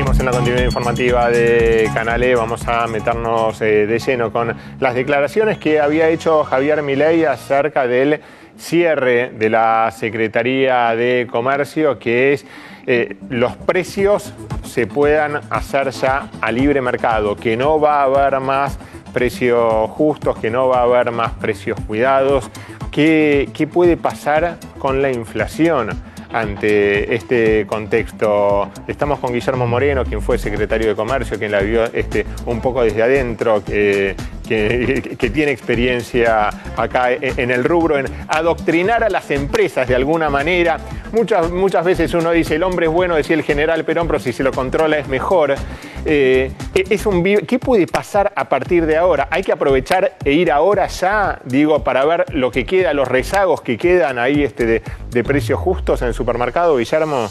En la continuidad informativa de Canale. Vamos a meternos eh, de lleno con las declaraciones que había hecho Javier Milei acerca del cierre de la Secretaría de Comercio, que es eh, los precios se puedan hacer ya a libre mercado, que no va a haber más precios justos, que no va a haber más precios cuidados. ¿Qué, qué puede pasar con la inflación? Ante este contexto. Estamos con Guillermo Moreno, quien fue secretario de Comercio, quien la vio este, un poco desde adentro, que, que, tiene experiencia acá en el rubro, en adoctrinar a las empresas de alguna manera. Muchas, muchas veces uno dice, el hombre es bueno, decía el general Perón, pero si se lo controla es mejor. Eh, es un, ¿Qué puede pasar a partir de ahora? Hay que aprovechar e ir ahora ya, digo, para ver lo que queda, los rezagos que quedan ahí este, de, precios justos en el supermercado, Guillermo.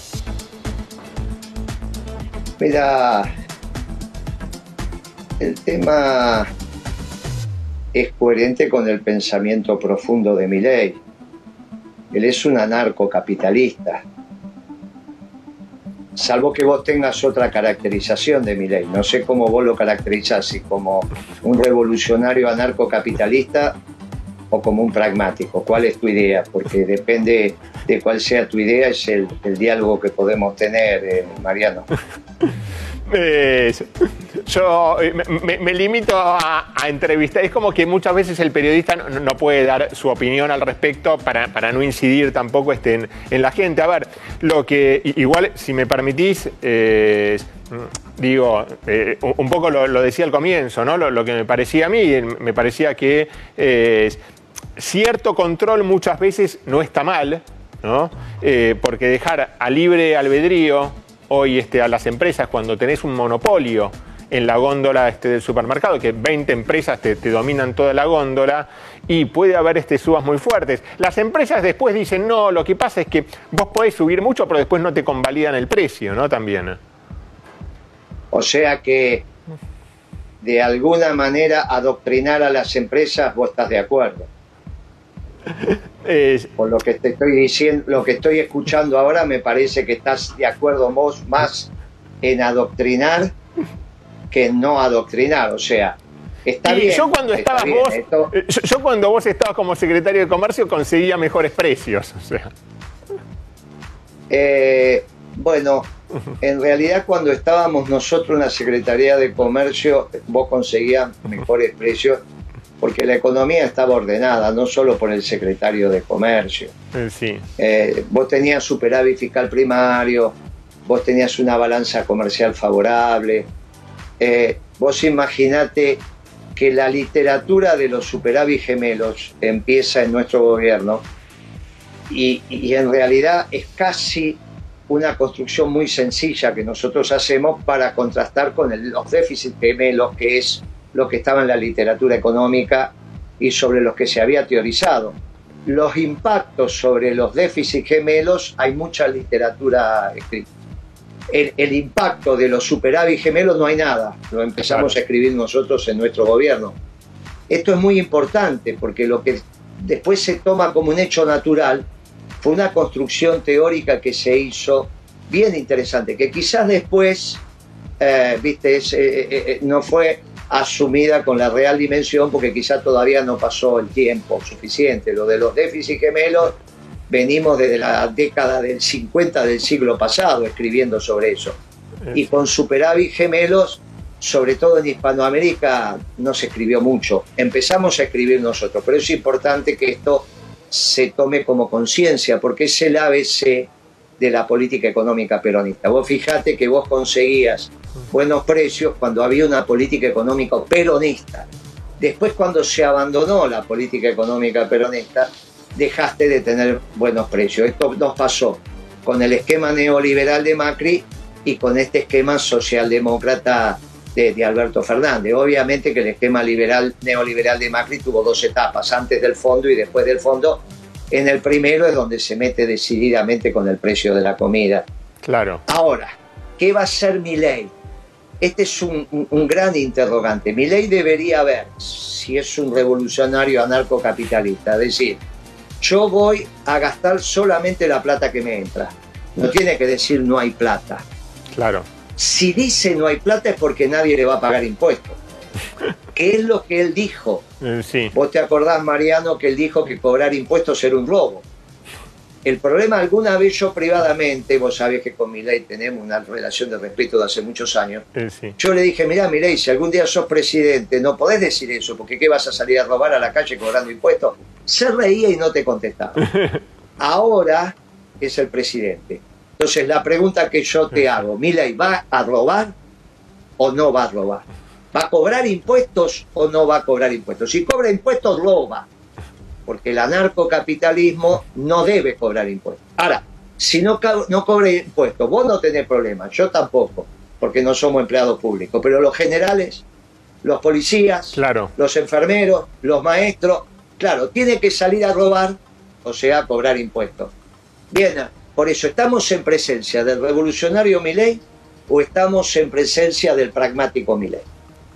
Mira, el tema es coherente con el pensamiento profundo de Milley. Él es un anarcocapitalista. Salvo que vos tengas otra caracterización de Milley. No sé cómo vos lo caracterizás, si como un revolucionario anarcocapitalista o como un pragmático. ¿Cuál es tu idea? Porque depende de cuál sea tu idea, es el, diálogo que podemos tener, eh, Mariano. yo eh, me, limito a, entrevistar. Es como que muchas veces el periodista no, puede dar su opinión al respecto para, para no incidir tampoco este, en, la gente. A ver, lo que igual, si me permitís, digo, eh, un poco lo, decía al comienzo, ¿no? Lo, que me parecía a mí, me parecía que eh, cierto control muchas veces no está mal, ¿no? porque dejar a libre albedrío hoy este, a las empresas cuando tenés un monopolio en la góndola este, del supermercado, que 20 empresas te, dominan toda la góndola y puede haber este, subas muy fuertes. Las empresas después dicen, no, lo que pasa es que vos podés subir mucho, pero después no te convalidan el precio, ¿no? También. O sea que de alguna manera adoctrinar a las empresas, vos estás de acuerdo. Por lo que te estoy diciendo, lo que estoy escuchando ahora, me parece que estás de acuerdo vos más en adoctrinar que no adoctrinar. O sea, está bien. Yo cuando estabas vos, eh, yo, cuando vos estabas como secretario de comercio conseguía mejores precios. O sea. Eh, bueno, en realidad cuando estábamos nosotros en la Secretaría de Comercio, vos conseguías mejores precios porque la economía estaba ordenada, no solo por el secretario de Comercio. Eh, sí. Eh, vos tenías superávit fiscal primario, vos tenías una balanza comercial favorable. Eh, vos imaginate que la literatura de los superávit gemelos empieza en nuestro gobierno y, y en realidad es casi una construcción muy sencilla que nosotros hacemos para contrastar con los déficits gemelos, que es lo que estaba en la literatura económica y sobre los que se había teorizado. Los impactos sobre los déficits gemelos, hay mucha literatura escrita. El, impacto de los superávit gemelos no hay nada, lo empezamos a escribir nosotros en nuestro gobierno. Esto es muy importante porque lo que después se toma como un hecho natural fue una construcción teórica que se hizo bien interesante, que quizás después, eh, viste, eh, eh, no fue asumida con la real dimensión porque quizá todavía no pasó el tiempo suficiente. Lo de los déficits gemelos, venimos desde la década del 50 del siglo pasado escribiendo sobre eso. Y con superávit gemelos, sobre todo en Hispanoamérica, no se escribió mucho. Empezamos a escribir nosotros, pero es importante que esto se tome como conciencia porque es el ABC de la política económica peronista. Vos fijate que vos conseguías buenos precios cuando había una política económica peronista. Después cuando se abandonó la política económica peronista, dejaste de tener buenos precios. Esto nos pasó con el esquema neoliberal de Macri y con este esquema socialdemócrata de, de, Alberto Fernández. Obviamente que el esquema liberal, neoliberal de Macri tuvo dos etapas, antes del fondo y después del fondo, en el primero es donde se mete decididamente con el precio de la comida. Claro. Ahora, ¿qué va a ser mi ley? Este es un, gran interrogante. Mi ley debería ver si es un revolucionario anarcocapitalista, es decir, yo voy a gastar solamente la plata que me entra. No tiene que decir no hay plata. Claro. Si dice no hay plata es porque nadie le va a pagar impuestos. ¿Qué es lo que él dijo? Eh, sí. Vos te acordás, Mariano, que él dijo que cobrar impuestos era un robo. El problema, alguna vez yo privadamente, vos sabés que con mi ley tenemos una relación de respeto de hace muchos años, Eh, sí. yo le dije, mirá, ley, si algún día sos presidente, no podés decir eso, porque ¿qué vas a salir a robar a la calle cobrando impuestos? Se reía y no te contestaba. Ahora es el presidente. Entonces, la pregunta que yo te hago, Milei, ¿va a robar o no va a robar? ¿Va a cobrar impuestos o no va a cobrar impuestos? Si cobra impuestos, roba. Porque el anarcocapitalismo no debe cobrar impuestos. Ahora, si no, no cobra impuestos, vos no tenés problema, yo tampoco, porque no somos empleados públicos. Pero los generales, los policías, Claro. los enfermeros, los maestros, claro, tiene que salir a robar, o sea, a cobrar impuestos. Bien, por eso, ¿estamos en presencia del revolucionario Milei o estamos en presencia del pragmático Milei?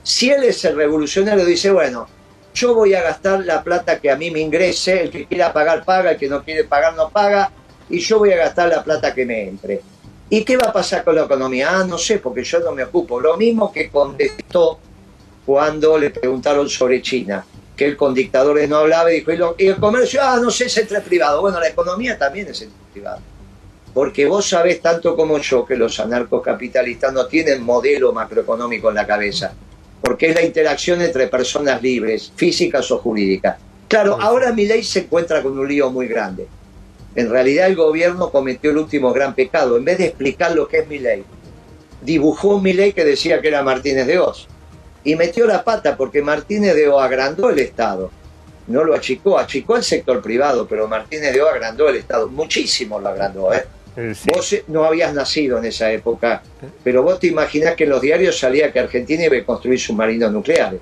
Si él es el revolucionario, dice, bueno, yo voy a gastar la plata que a mí me ingrese, el que quiera pagar paga, el que no quiere pagar no paga, y yo voy a gastar la plata que me entre. ¿Y qué va a pasar con la economía? Ah, no sé, porque yo no me ocupo. Lo mismo que contestó cuando le preguntaron sobre China, que él con dictadores no hablaba y dijo, "Y el comercio, ah, no sé, es entre privado. Bueno, la economía también es entre privado. Porque vos sabés tanto como yo que los anarcocapitalistas no tienen modelo macroeconómico en la cabeza, porque es la interacción entre personas libres, físicas o jurídicas. Claro, ahora mi ley se encuentra con un lío muy grande. En realidad el gobierno cometió el último gran pecado. En vez de explicar lo que es mi ley, dibujó mi ley que decía que era Martínez de Oz. Y metió la pata porque Martínez de Oz agrandó el Estado. No lo achicó, achicó el sector privado, pero Martínez de Oz agrandó el Estado. Muchísimo lo agrandó, ¿eh? Eh, sí. Vos eh, no habías nacido en esa época, pero vos te imaginás que en los diarios salía que Argentina iba a construir submarinos nucleares.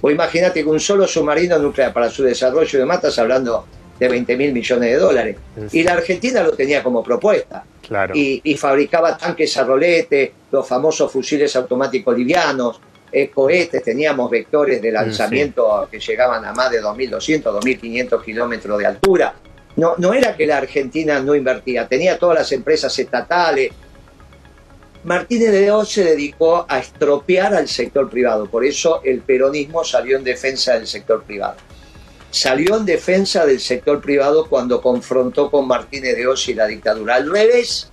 Vos imaginate que un solo submarino nuclear para su desarrollo y demás estás hablando de 20 mil millones de dólares. Sí. Y la Argentina lo tenía como propuesta. Claro. Y, y fabricaba tanques a rolete, los famosos fusiles automáticos livianos, eh, cohetes, teníamos vectores de lanzamiento que llegaban a más de 2.200, 2.500 kilómetros de altura. No, no era que la Argentina no invertía, tenía todas las empresas estatales. Martínez de Oz se dedicó a estropear al sector privado, por eso el peronismo salió en defensa del sector privado. Salió en defensa del sector privado cuando confrontó con Martínez de Oz y la dictadura, al revés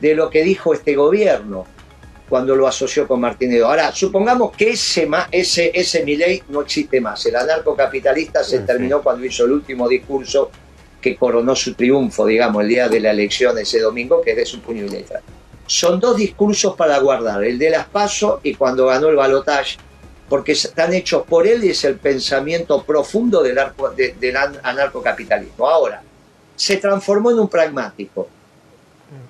de lo que dijo este gobierno cuando lo asoció con Martínez de Oz. Ahora, supongamos que ese, ese, ese Milei no existe más. El anarcocapitalista se terminó cuando hizo el último discurso que coronó su triunfo, digamos, el día de la elección ese domingo, que es de su puño y letra. Son dos discursos para guardar, el de las PASO y cuando ganó el balotaje, porque están hechos por él y es el pensamiento profundo del, arco- de- del an- anarcocapitalismo. Ahora, se transformó en un pragmático.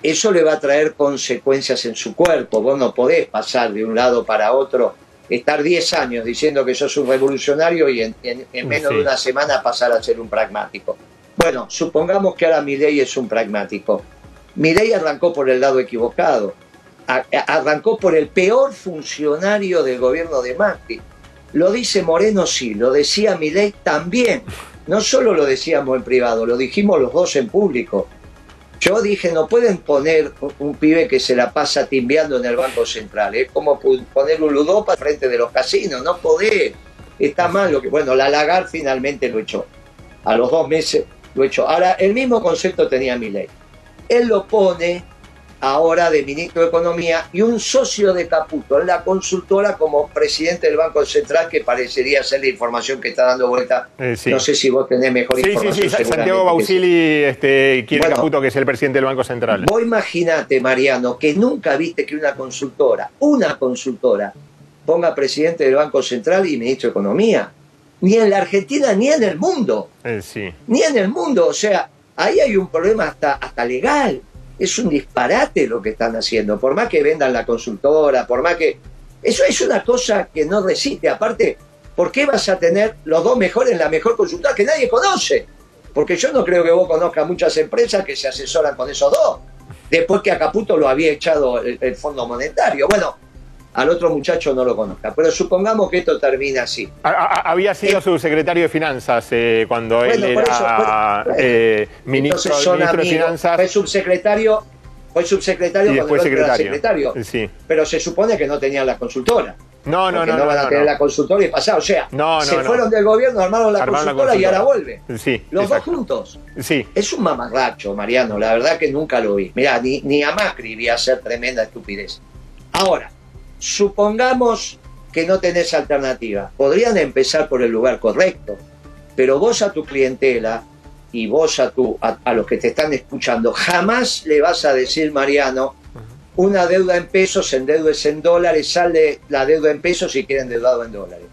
Eso le va a traer consecuencias en su cuerpo. Vos no podés pasar de un lado para otro, estar 10 años diciendo que sos un revolucionario y en, en- en menos Sí. de una semana pasar a ser un pragmático. Bueno, supongamos que ahora Milei es un pragmático. Milei arrancó por el lado equivocado. Arrancó por el peor funcionario del gobierno de Macri. Lo dice Moreno, sí, lo decía Milei también. No solo lo decíamos en privado, lo dijimos los dos en público. Yo dije, no pueden poner un, pibe que se la pasa timbeando en el Banco Central. Es como pu- poner un ludopa frente de los casinos. No podés. Está mal lo que... Bueno, la Lagarde finalmente lo echó. A los dos meses lo echó. Ahora, el mismo concepto tenía Milei. Él lo pone ahora de ministro de Economía y un socio de Caputo en la consultora como presidente del Banco Central, que parecería ser la información que está dando vuelta. Eh, sí. No sé si vos tenés mejor Sí, sí, información. sí. Seguramente Santiago sí. Bausili este, quiere Bueno. Caputo, que es el presidente del Banco Central. Vos imaginate, Mariano, que nunca viste que una consultora, una consultora, ponga presidente del Banco Central y ministro de Economía. Ni en la Argentina ni en el mundo. Eh, sí. Ni en el mundo. O sea, ahí hay un problema hasta, hasta legal. Es un disparate lo que están haciendo. Por más que vendan la consultora, por más que... Eso es una cosa que no resiste. Aparte, ¿por qué vas a tener los dos mejores en la mejor consultora que nadie conoce? Porque yo no creo que vos conozcas muchas empresas que se asesoran con esos dos. Después que a Caputo lo había echado el, el Fondo Monetario. Bueno, al otro muchacho no lo conozca. Pero supongamos que esto termina así. Había sido su secretario de Finanzas eh, cuando él Bueno, era eso, eh, ministro, Entonces son ministro de. Finanzas. Fue subsecretario Fue subsecretario Y cuando después era secretario. secretario. Sí. Pero se supone que no tenían la consultora. No, no, no, no, no, van a no, tener no. la consultora y pasar. O sea, No, no, se fueron del gobierno, armaron la, Armaron la consultora, y ahora consultora. vuelve. Sí, Los exacto. dos juntos. Sí, Es un mamarracho, Mariano. La verdad que nunca lo vi. Mirá, ni, ni a Macri vi hacer tremenda estupidez. Ahora, supongamos que no tenés alternativa. Podrían empezar por el lugar correcto. Pero vos a tu clientela y vos a, tu, a, a los que te están escuchando, jamás le vas a decir, Mariano, una deuda en pesos, endeudes en dólares, sale la deuda en pesos y queda endeudado en dólares.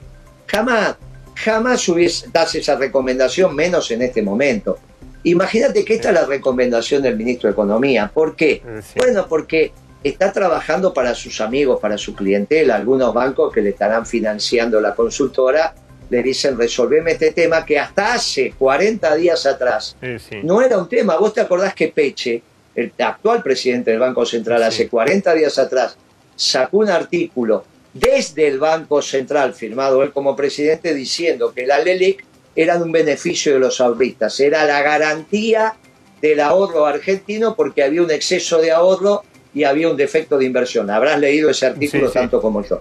Jamás, jamás hubiese, das esa recomendación, menos en este momento. Imagínate que esta es la recomendación del ministro de Economía. ¿Por qué? Bueno, porque está trabajando para sus amigos, para su clientela. Algunos bancos que le estarán financiando la consultora le dicen resolveme este tema que hasta hace 40 días atrás sí, sí. no era un tema. ¿Vos te acordás que Peche, el actual presidente del Banco Central, Sí. hace 40 días atrás sacó un artículo desde el Banco Central, firmado él como presidente, diciendo que la LELIC era de un beneficio de los ahorristas, era la garantía del ahorro argentino porque había un exceso de ahorro y había un defecto de inversión. Habrás leído ese artículo Sí, sí. tanto como yo.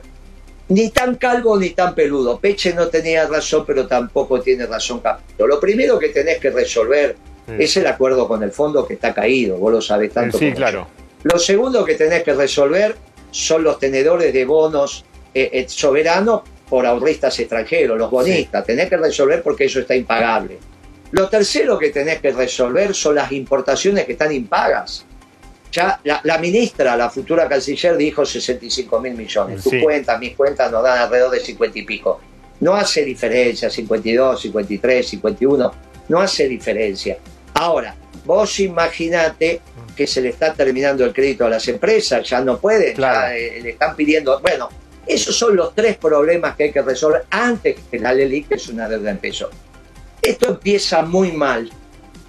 Ni tan calvo ni tan peludo. Peche no tenía razón, pero tampoco tiene razón Capito. Lo primero que tenés que resolver Sí. es el acuerdo con el fondo que está caído, vos lo sabés tanto Sí, como claro. yo. Lo segundo que tenés que resolver son los tenedores de bonos eh, eh, soberanos por ahorristas extranjeros, los bonistas. Tenés que resolver porque eso está impagable. Lo tercero que tenés que resolver son las importaciones que están impagas. Ya la, la ministra, la futura canciller, dijo 65 mil millones. Tus Sí. cuentas, mis cuentas nos dan alrededor de 50 y pico. No hace diferencia, 52, 53, 51, no hace diferencia. Ahora, vos imaginate que se le está terminando el crédito a las empresas, ya no pueden, Claro. ya, eh, le están pidiendo. Bueno, esos son los tres problemas que hay que resolver antes que la LELIC, que es una deuda en pesos. Esto empieza muy mal,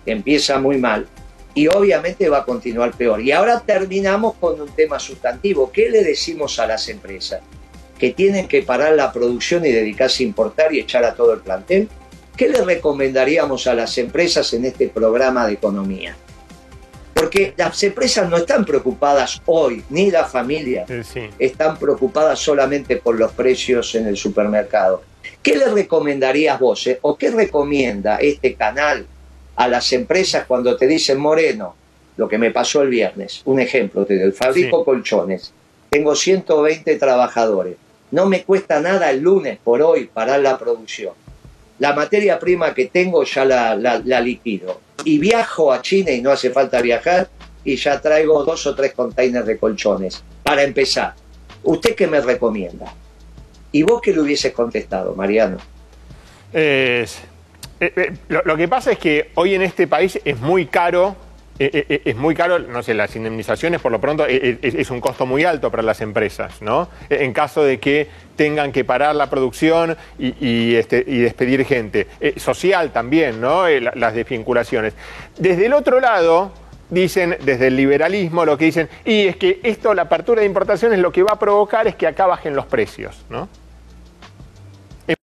empieza muy mal y obviamente va a continuar peor. Y ahora terminamos con un tema sustantivo. ¿Qué le decimos a las empresas? ¿Que tienen que parar la producción y dedicarse a importar y echar a todo el plantel? ¿Qué le recomendaríamos a las empresas en este programa de economía? Porque las empresas no están preocupadas hoy, ni la familia, Sí, sí. están preocupadas solamente por los precios en el supermercado. ¿Qué le recomendarías vos eh? o qué recomienda este canal a las empresas cuando te dicen Moreno, lo que me pasó el viernes? Un ejemplo, te doy, fabrico Sí. colchones, tengo 120 trabajadores, no me cuesta nada el lunes por hoy parar la producción. La materia prima que tengo ya la, la- la liquido. Y viajo a China y no hace falta viajar y ya traigo dos o tres containers de colchones. Para empezar, ¿usted qué me recomienda? ¿Y vos qué le hubieses contestado, Mariano? Eh, eh, lo, que pasa es que hoy en este país es muy caro, eh, es muy caro, no sé, las indemnizaciones por lo pronto es, un costo muy alto para las empresas, ¿no? En caso de que tengan que parar la producción y, este, despedir gente. Social también, ¿no? La- las desvinculaciones. Desde el otro lado, dicen desde el liberalismo lo que dicen, y es que esto, la apertura de importaciones, lo que va a provocar es que acá bajen los precios, ¿no?